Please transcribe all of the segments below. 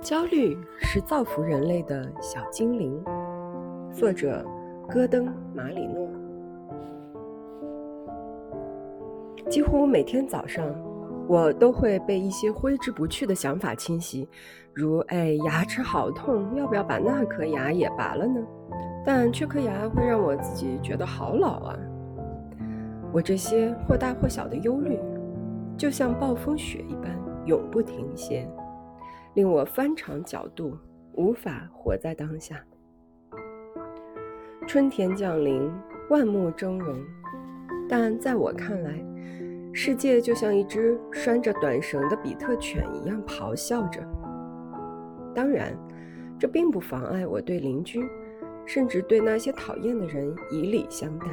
焦虑是造福人类的小精灵。作者：戈登·马里诺。几乎每天早上，我都会被一些挥之不去的想法侵袭，如“哎，牙齿好痛，要不要把那颗牙也拔了呢？”但这颗牙会让我自己觉得好老啊。我这些或大或小的忧虑，就像暴风雪一般，永不停歇。令我翻肠角度，无法活在当下。春天降临，万木峥嵘，但在我看来，世界就像一只拴着短绳的比特犬一样咆哮着。当然，这并不妨碍我对邻居，甚至对那些讨厌的人以礼相待。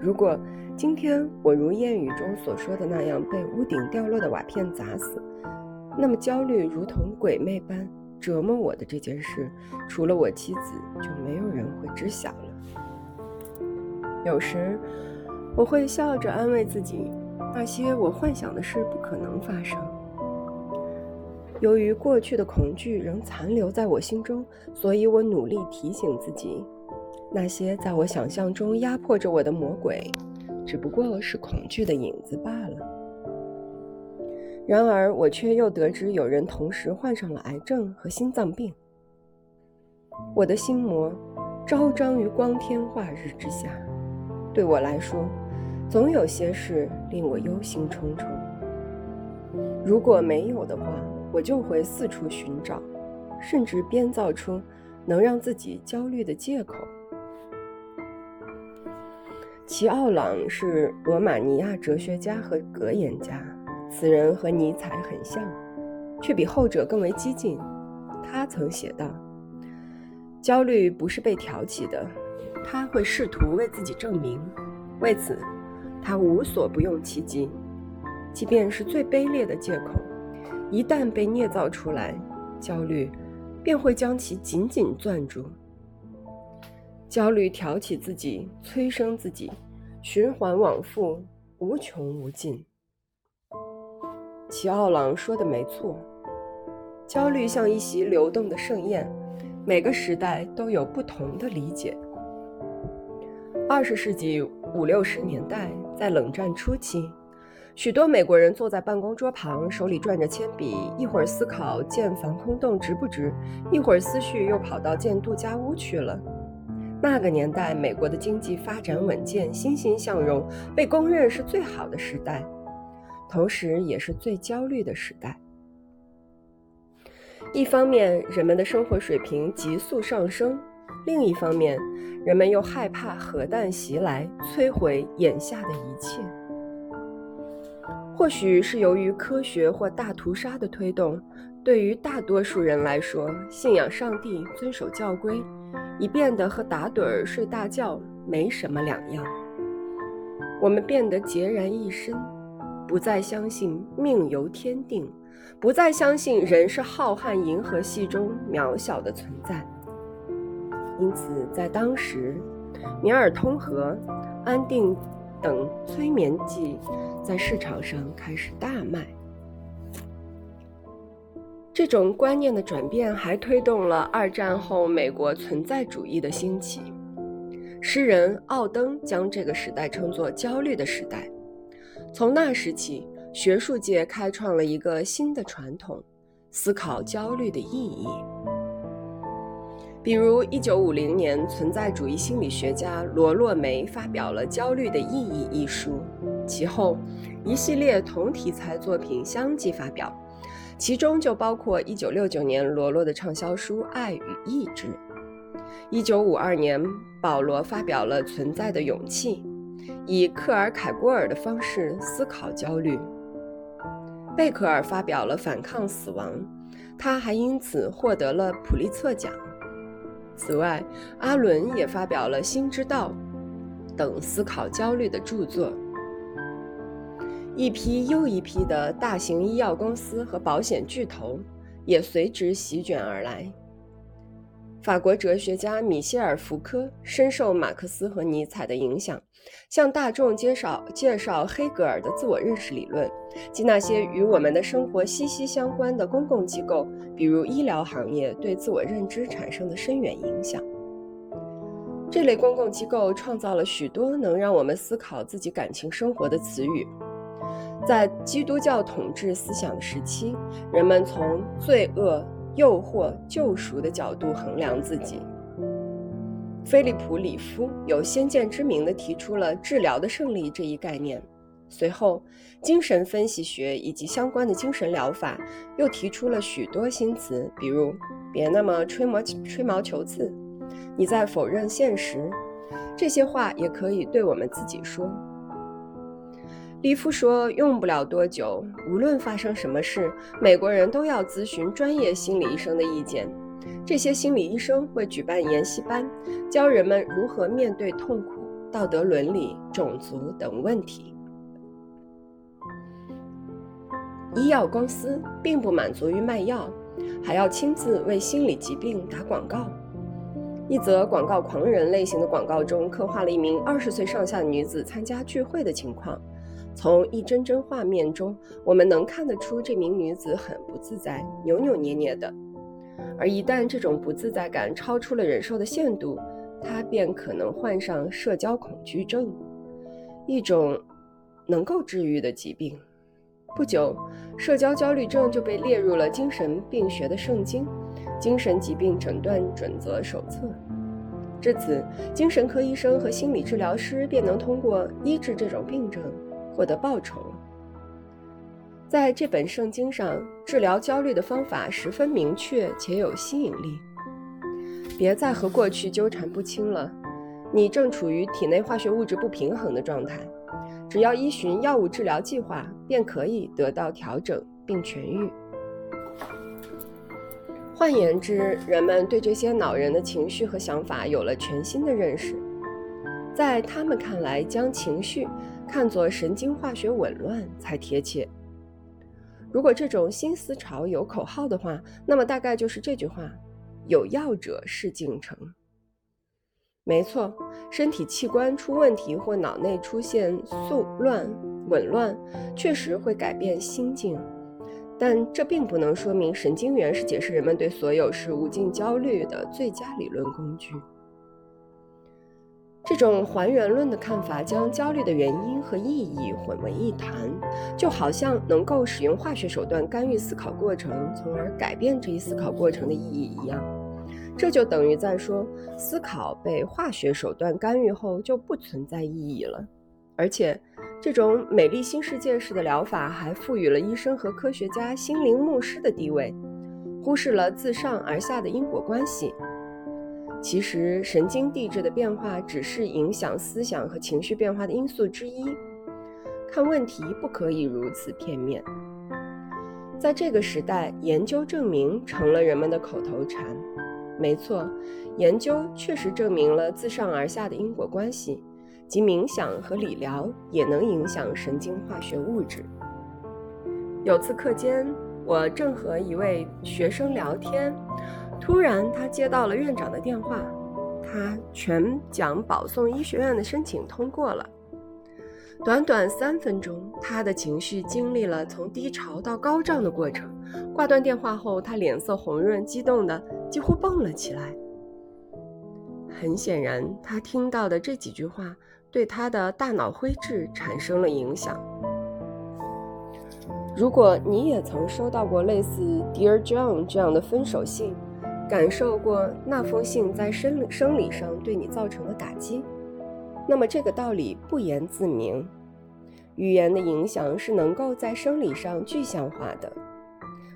如果今天我如谚语中所说的那样被屋顶掉落的瓦片砸死，那么焦虑如同鬼魅般折磨我的这件事，除了我妻子，就没有人会知晓了。有时，我会笑着安慰自己，那些我幻想的事不可能发生。由于过去的恐惧仍残留在我心中，所以我努力提醒自己，那些在我想象中压迫着我的魔鬼，只不过是恐惧的影子罢了。然而，我却又得知有人同时患上了癌症和心脏病。我的心魔昭彰于光天化日之下，对我来说，总有些事令我忧心忡忡。如果没有的话，我就会四处寻找，甚至编造出能让自己焦虑的借口。齐奥朗是罗马尼亚哲学家和格言家。此人和尼采很像，却比后者更为激进。他曾写道：“焦虑不是被挑起的，他会试图为自己证明。为此，他无所不用其极。即便是最卑劣的借口，一旦被捏造出来，焦虑便会将其紧紧攥住。焦虑挑起自己，催生自己，循环往复，无穷无尽。”齐奥朗说的没错，焦虑像一袭流动的盛宴，每个时代都有不同的理解。二十世纪五六十年代，在冷战初期，许多美国人坐在办公桌旁，手里攥着铅笔，一会儿思考建防空洞值不值，一会儿思绪又跑到建度假屋去了。那个年代，美国的经济发展稳健，欣欣向荣，被公认是最好的时代。同时，也是最焦虑的时代。一方面，人们的生活水平急速上升；另一方面，人们又害怕核弹袭来，摧毁眼下的一切。或许是由于科学或大屠杀的推动，对于大多数人来说，信仰上帝、遵守教规，已变得和打盹儿睡大觉没什么两样。我们变得孑然一身。不再相信命由天定，不再相信人是浩瀚银河系中渺小的存在。因此，在当时，米尔通和安定等催眠剂在市场上开始大卖。这种观念的转变还推动了二战后美国存在主义的兴起。诗人奥登将这个时代称作“焦虑的时代”。从那时起，学术界开创了一个新的传统：思考焦虑的意义。比如，1950年，存在主义心理学家罗洛梅发表了《焦虑的意义》一书，其后一系列同题材作品相继发表，其中就包括1969年罗洛的畅销书《爱与意志》。1952年，保罗发表了《存在的勇气》。以克尔凯郭尔的方式思考焦虑。贝克尔发表了《反抗死亡》，他还因此获得了普利策奖。此外，阿伦也发表了《心之道》等思考焦虑的著作。一批又一批的大型医药公司和保险巨头也随之席卷而来。法国哲学家米歇尔·福柯深受马克思和尼采的影响，向大众介绍介绍黑格尔的自我认识理论及那些与我们的生活息息相关的公共机构，比如医疗行业对自我认知产生的深远影响。这类公共机构创造了许多能让我们思考自己感情生活的词语。在基督教统治思想的时期，人们从罪恶。诱惑、救赎的角度衡量自己。菲利普·里夫有先见之明地提出了“治疗的胜利”这一概念。随后，精神分析学以及相关的精神疗法又提出了许多新词，比如“别那么吹毛吹毛求疵”，“你在否认现实”，这些话也可以对我们自己说。利夫说：“用不了多久，无论发生什么事，美国人都要咨询专业心理医生的意见。这些心理医生会举办研习班，教人们如何面对痛苦、道德伦理、种族等问题。医药公司并不满足于卖药，还要亲自为心理疾病打广告。一则广告狂人类型的广告中，刻画了一名二十岁上下女子参加聚会的情况。”从一帧帧画面中，我们能看得出这名女子很不自在，扭扭捏捏的。而一旦这种不自在感超出了忍受的限度，她便可能患上社交恐惧症，一种能够治愈的疾病。不久，社交焦虑症就被列入了精神病学的圣经《精神疾病诊断准则手册》。至此，精神科医生和心理治疗师便能通过医治这种病症。获得报酬。在这本圣经上，治疗焦虑的方法十分明确且有吸引力。别再和过去纠缠不清了，你正处于体内化学物质不平衡的状态。只要依循药物治疗计划，便可以得到调整并痊愈。换言之，人们对这些恼人的情绪和想法有了全新的认识。在他们看来，将情绪看作神经化学紊乱才贴切。如果这种新思潮有口号的话，那么大概就是这句话：“有药者是进程。”没错，身体器官出问题或脑内出现速乱、紊乱，确实会改变心境，但这并不能说明神经元是解释人们对所有事物进焦虑的最佳理论工具。这种还原论的看法将焦虑的原因和意义混为一谈，就好像能够使用化学手段干预思考过程，从而改变这一思考过程的意义一样。这就等于在说，思考被化学手段干预后就不存在意义了。而且，这种美丽新世界式的疗法还赋予了医生和科学家心灵牧师的地位，忽视了自上而下的因果关系。其实，神经递质的变化只是影响思想和情绪变化的因素之一。看问题不可以如此片面。在这个时代，研究证明成了人们的口头禅。没错，研究确实证明了自上而下的因果关系，即冥想和理疗也能影响神经化学物质。有次课间，我正和一位学生聊天。突然，他接到了院长的电话，他全奖保送医学院的申请通过了。短短三分钟，他的情绪经历了从低潮到高涨的过程。挂断电话后，他脸色红润，激动的几乎蹦了起来。很显然，他听到的这几句话对他的大脑灰质产生了影响。如果你也曾收到过类似 “Dear John” 这样的分手信，感受过那封信在生理生理上对你造成的打击，那么这个道理不言自明。语言的影响是能够在生理上具象化的。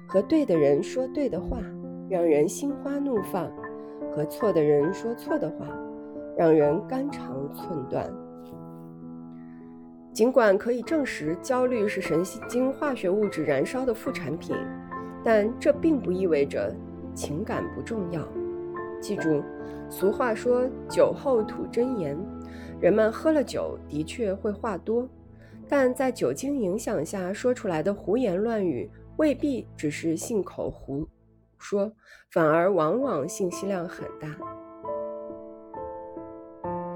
和对的人说对的话，让人心花怒放；和错的人说错的话，让人肝肠寸断。尽管可以证实焦虑是神经化学物质燃烧的副产品，但这并不意味着。情感不重要，记住，俗话说“酒后吐真言”。人们喝了酒的确会话多，但在酒精影响下说出来的胡言乱语未必只是信口胡说反而往往信息量很大。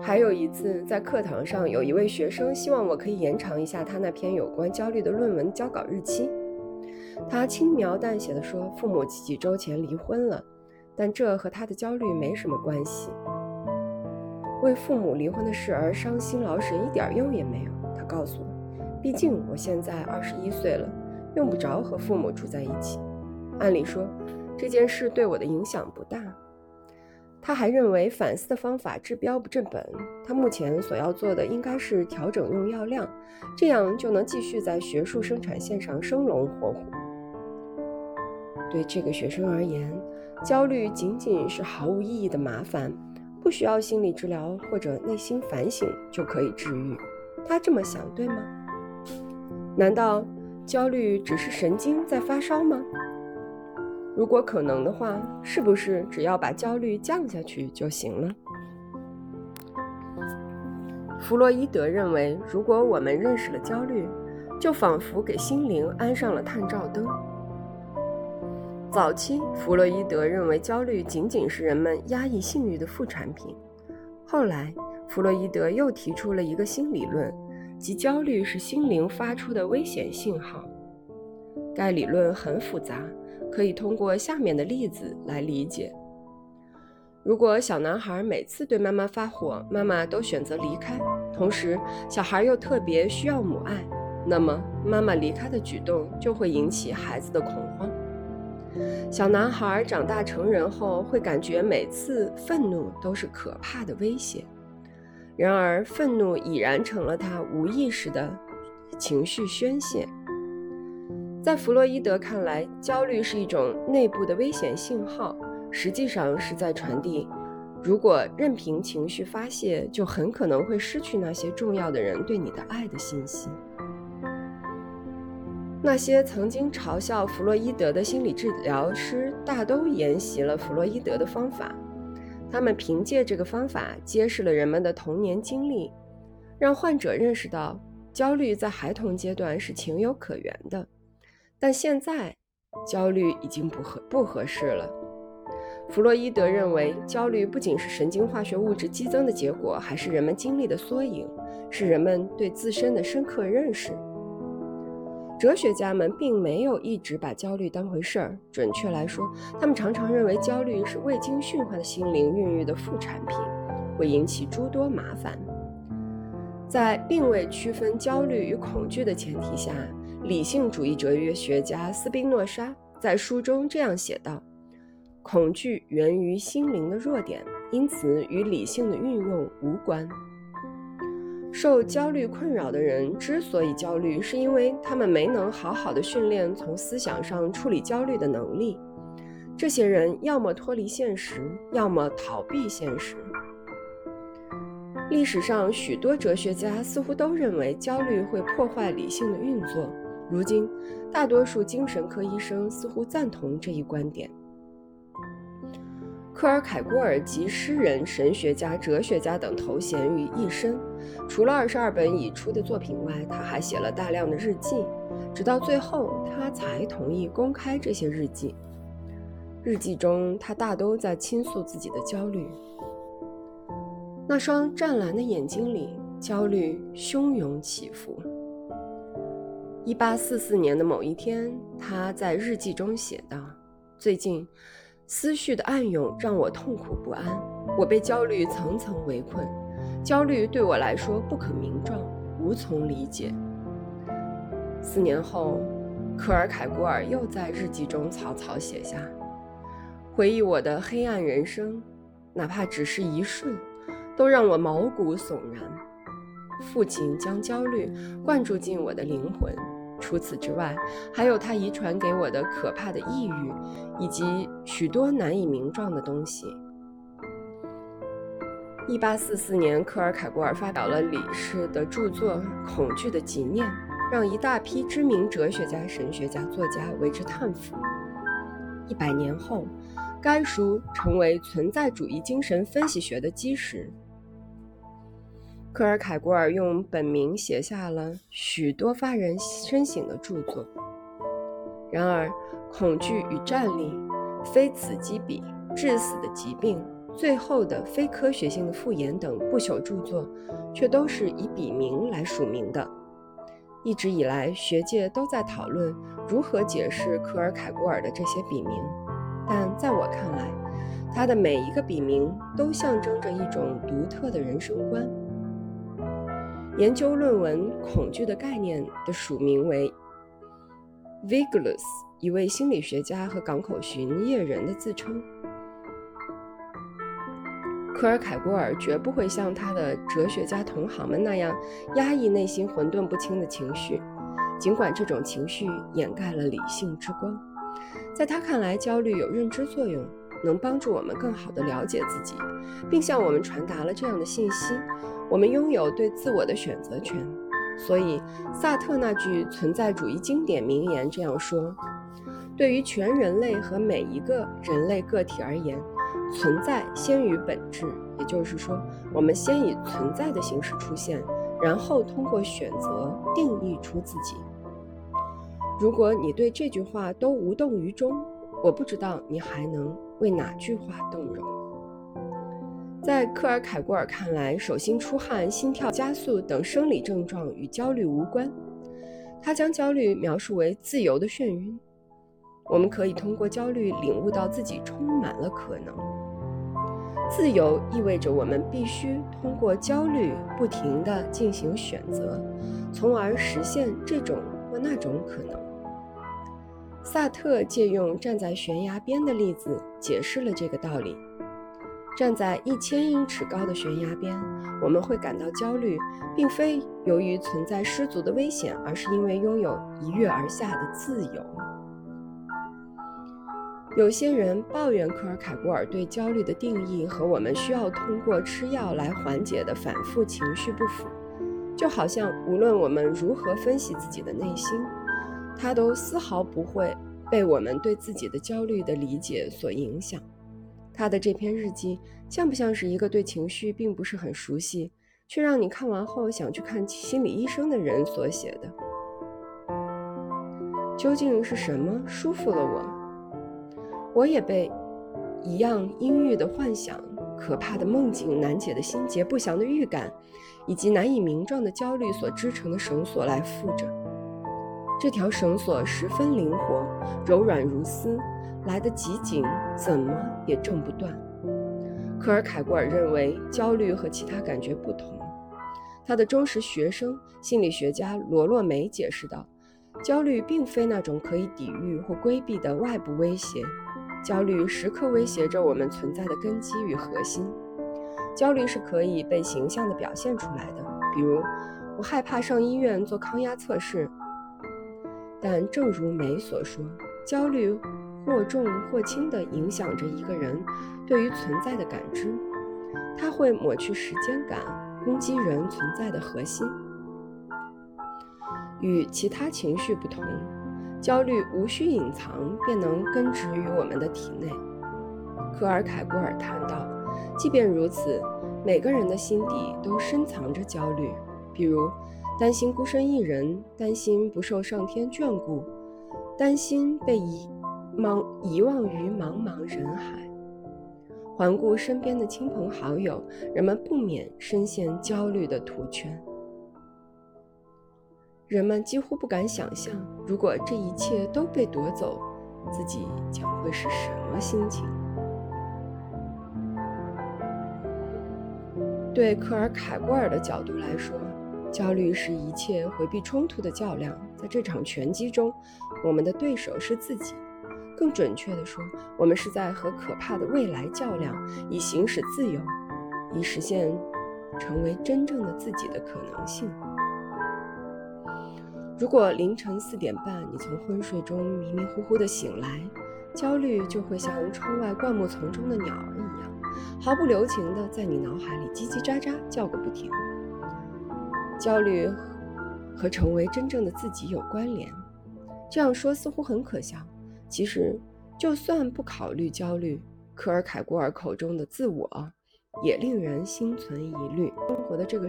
还有一次，在课堂上，有一位学生希望我可以延长一下他那篇有关焦虑的论文交稿日期。他轻描淡写地说：“父母几周前离婚了，但这和他的焦虑没什么关系。为父母离婚的事而伤心劳神一点用也没有。”他告诉我：“毕竟我现在二十一岁了，用不着和父母住在一起。按理说，这件事对我的影响不大。”他还认为反思的方法治标不治本，他目前所要做的应该是调整用药量，这样就能继续在学术生产线上生龙活虎。对这个学生而言，焦虑仅仅是毫无意义的麻烦，不需要心理治疗或者内心反省就可以治愈。他这么想，对吗？难道焦虑只是神经在发烧吗？如果可能的话，是不是只要把焦虑降下去就行了？弗洛伊德认为，如果我们认识了焦虑，就仿佛给心灵安上了探照灯。早期，弗洛伊德认为焦虑仅仅是人们压抑性欲的副产品。后来，弗洛伊德又提出了一个新理论，即焦虑是心灵发出的危险信号。该理论很复杂。可以通过下面的例子来理解：如果小男孩每次对妈妈发火，妈妈都选择离开，同时小孩又特别需要母爱，那么妈妈离开的举动就会引起孩子的恐慌。小男孩长大成人后，会感觉每次愤怒都是可怕的威胁，然而愤怒已然成了他无意识的情绪宣泄。在弗洛伊德看来，焦虑是一种内部的危险信号，实际上是在传递：如果任凭情绪发泄，就很可能会失去那些重要的人对你的爱的信息。那些曾经嘲笑弗洛伊德的心理治疗师大都沿袭了弗洛伊德的方法，他们凭借这个方法揭示了人们的童年经历，让患者认识到焦虑在孩童阶段是情有可原的。但现在，焦虑已经不合不合适了。弗洛伊德认为，焦虑不仅是神经化学物质激增的结果，还是人们经历的缩影，是人们对自身的深刻认识。哲学家们并没有一直把焦虑当回事儿，准确来说，他们常常认为焦虑是未经驯化的心灵孕育的副产品，会引起诸多麻烦。在并未区分焦虑与恐惧的前提下。理性主义哲学家斯宾诺莎在书中这样写道：“恐惧源于心灵的弱点，因此与理性的运用无关。受焦虑困扰的人之所以焦虑，是因为他们没能好好的训练从思想上处理焦虑的能力。这些人要么脱离现实，要么逃避现实。历史上许多哲学家似乎都认为焦虑会破坏理性的运作。”如今，大多数精神科医生似乎赞同这一观点。科尔凯郭尔集诗人、神学家、哲学家等头衔于一身。除了二十二本已出的作品外，他还写了大量的日记。直到最后，他才同意公开这些日记。日记中，他大都在倾诉自己的焦虑。那双湛蓝的眼睛里，焦虑汹涌起伏。一八四四年的某一天，他在日记中写道：“最近，思绪的暗涌让我痛苦不安，我被焦虑层层围困。焦虑对我来说不可名状，无从理解。”四年后，科尔凯郭尔又在日记中草草写下：“回忆我的黑暗人生，哪怕只是一瞬，都让我毛骨悚然。父亲将焦虑灌注进我的灵魂。”除此之外，还有他遗传给我的可怕的抑郁，以及许多难以名状的东西。一八四四年，科尔凯郭尔发表了李氏的著作《恐惧的极念》，让一大批知名哲学家、神学家、作家为之叹服。一百年后，该书成为存在主义精神分析学的基石。科尔凯郭尔用本名写下了许多发人深省的著作。然而，恐惧与战栗、非此即彼、致死的疾病、最后的非科学性的复言等不朽著作，却都是以笔名来署名的。一直以来，学界都在讨论如何解释科尔凯郭尔的这些笔名，但在我看来，他的每一个笔名都象征着一种独特的人生观。研究论文《恐惧的概念》的署名为 Vigilus，一位心理学家和港口巡夜人的自称。科尔凯郭尔绝不会像他的哲学家同行们那样压抑内心混沌不清的情绪，尽管这种情绪掩盖了理性之光。在他看来，焦虑有认知作用，能帮助我们更好地了解自己，并向我们传达了这样的信息。我们拥有对自我的选择权，所以萨特那句存在主义经典名言这样说：对于全人类和每一个人类个体而言，存在先于本质。也就是说，我们先以存在的形式出现，然后通过选择定义出自己。如果你对这句话都无动于衷，我不知道你还能为哪句话动容。在科尔凯郭尔看来，手心出汗、心跳加速等生理症状与焦虑无关。他将焦虑描述为自由的眩晕。我们可以通过焦虑领悟到自己充满了可能。自由意味着我们必须通过焦虑不停地进行选择，从而实现这种或那种可能。萨特借用站在悬崖边的例子解释了这个道理。站在一千英尺高的悬崖边，我们会感到焦虑，并非由于存在失足的危险，而是因为拥有一跃而下的自由。有些人抱怨科尔凯郭尔对焦虑的定义和我们需要通过吃药来缓解的反复情绪不符，就好像无论我们如何分析自己的内心，他都丝毫不会被我们对自己的焦虑的理解所影响。他的这篇日记像不像是一个对情绪并不是很熟悉，却让你看完后想去看心理医生的人所写的？究竟是什么束缚了我？我也被一样阴郁的幻想、可怕的梦境、难解的心结、不祥的预感，以及难以名状的焦虑所织成的绳索来缚着。这条绳索十分灵活，柔软如丝。来得极紧，怎么也挣不断。科尔凯郭尔认为，焦虑和其他感觉不同。他的忠实学生、心理学家罗洛梅解释道：“焦虑并非那种可以抵御或规避的外部威胁，焦虑时刻威胁着我们存在的根基与核心。焦虑是可以被形象地表现出来的，比如我害怕上医院做抗压测试。但正如梅所说，焦虑。”或重或轻地影响着一个人对于存在的感知，它会抹去时间感，攻击人存在的核心。与其他情绪不同，焦虑无需隐藏便能根植于我们的体内。科尔凯郭尔谈到，即便如此，每个人的心底都深藏着焦虑，比如担心孤身一人，担心不受上天眷顾，担心被遗。忘遗忘于茫茫人海，环顾身边的亲朋好友，人们不免深陷焦虑的图圈。人们几乎不敢想象，如果这一切都被夺走，自己将会是什么心情。对科尔凯郭尔的角度来说，焦虑是一切回避冲突的较量。在这场拳击中，我们的对手是自己。更准确地说，我们是在和可怕的未来较量，以行使自由，以实现成为真正的自己的可能性。如果凌晨四点半你从昏睡中迷迷糊糊地醒来，焦虑就会像窗外灌木丛中的鸟儿一样，毫不留情地在你脑海里叽叽喳喳叫个不停。焦虑和成为真正的自己有关联，这样说似乎很可笑。其实，就算不考虑焦虑，科尔凯郭尔口中的自我，也令人心存疑虑。生活的这个